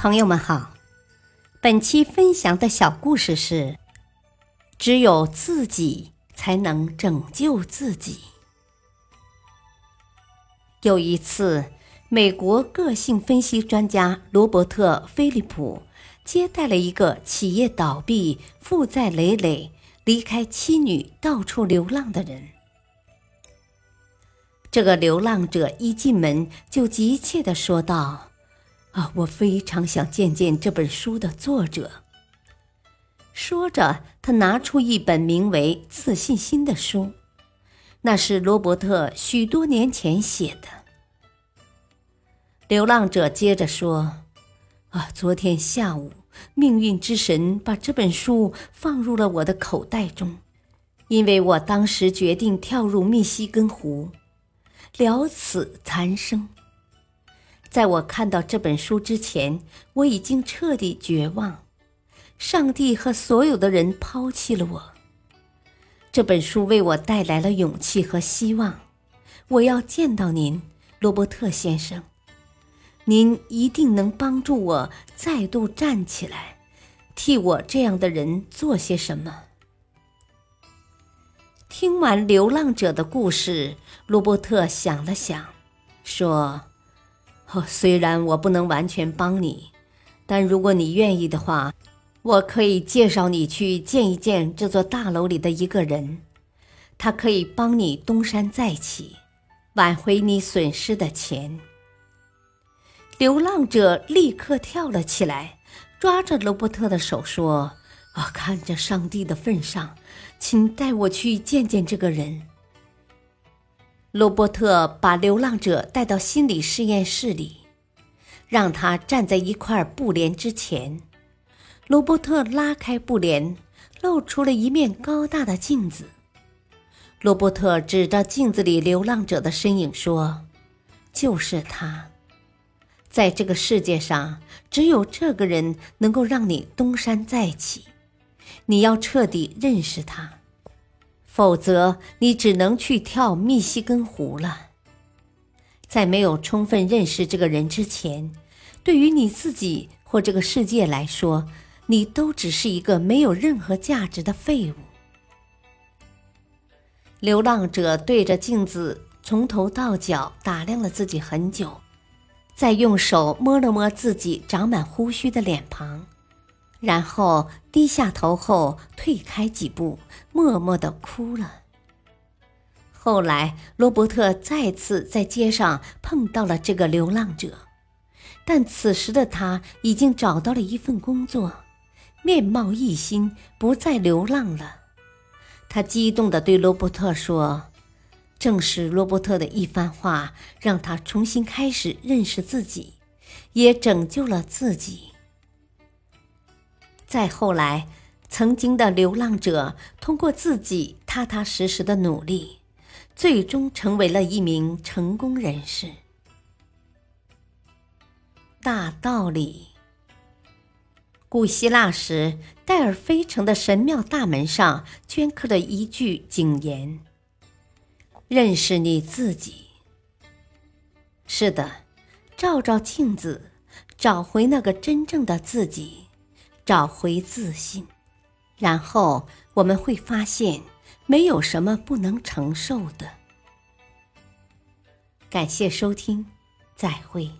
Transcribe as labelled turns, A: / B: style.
A: 朋友们好，本期分享的小故事是：只有自己才能拯救自己。有一次，美国个性分析专家罗伯特·菲利普接待了一个企业倒闭、负债累累、离开妻女到处流浪的人。这个流浪者一进门就急切地说道。啊，我非常想见见这本书的作者。说着，他拿出一本名为《自信心》的书，那是罗伯特许多年前写的。流浪者接着说：“啊，昨天下午，命运之神把这本书放入了我的口袋中，因为我当时决定跳入密西根湖，了此残生。”在我看到这本书之前，我已经彻底绝望。上帝和所有的人抛弃了我。这本书为我带来了勇气和希望。我要见到您，罗伯特先生。您一定能帮助我再度站起来，替我这样的人做些什么。听完流浪者的故事，罗伯特想了想，说。哦，虽然我不能完全帮你，但如果你愿意的话，我可以介绍你去见一见这座大楼里的一个人，他可以帮你东山再起，挽回你损失的钱。流浪者立刻跳了起来，抓着罗伯特的手说：“啊，看着上帝的份上，请带我去见见这个人。”罗伯特把流浪者带到心理实验室里，让他站在一块布帘之前。罗伯特拉开布帘，露出了一面高大的镜子。罗伯特指着镜子里流浪者的身影说：“就是他，在这个世界上，只有这个人能够让你东山再起。你要彻底认识他。”否则，你只能去跳密西根湖了。在没有充分认识这个人之前，对于你自己或这个世界来说，你都只是一个没有任何价值的废物。流浪者对着镜子从头到脚打量了自己很久，再用手摸了摸自己长满胡须的脸庞。然后低下头后退开几步，默默的哭了。后来，罗伯特再次在街上碰到了这个流浪者，但此时的他已经找到了一份工作，面貌一新，不再流浪了。他激动地对罗伯特说：“正是罗伯特的一番话，让他重新开始认识自己，也拯救了自己。”再后来，曾经的流浪者通过自己踏踏实实的努力，最终成为了一名成功人士。大道理。古希腊时，戴尔菲城的神庙大门上镌刻着一句警言：“认识你自己。”是的，照照镜子，找回那个真正的自己。找回自信，然后我们会发现，没有什么不能承受的。感谢收听，再会。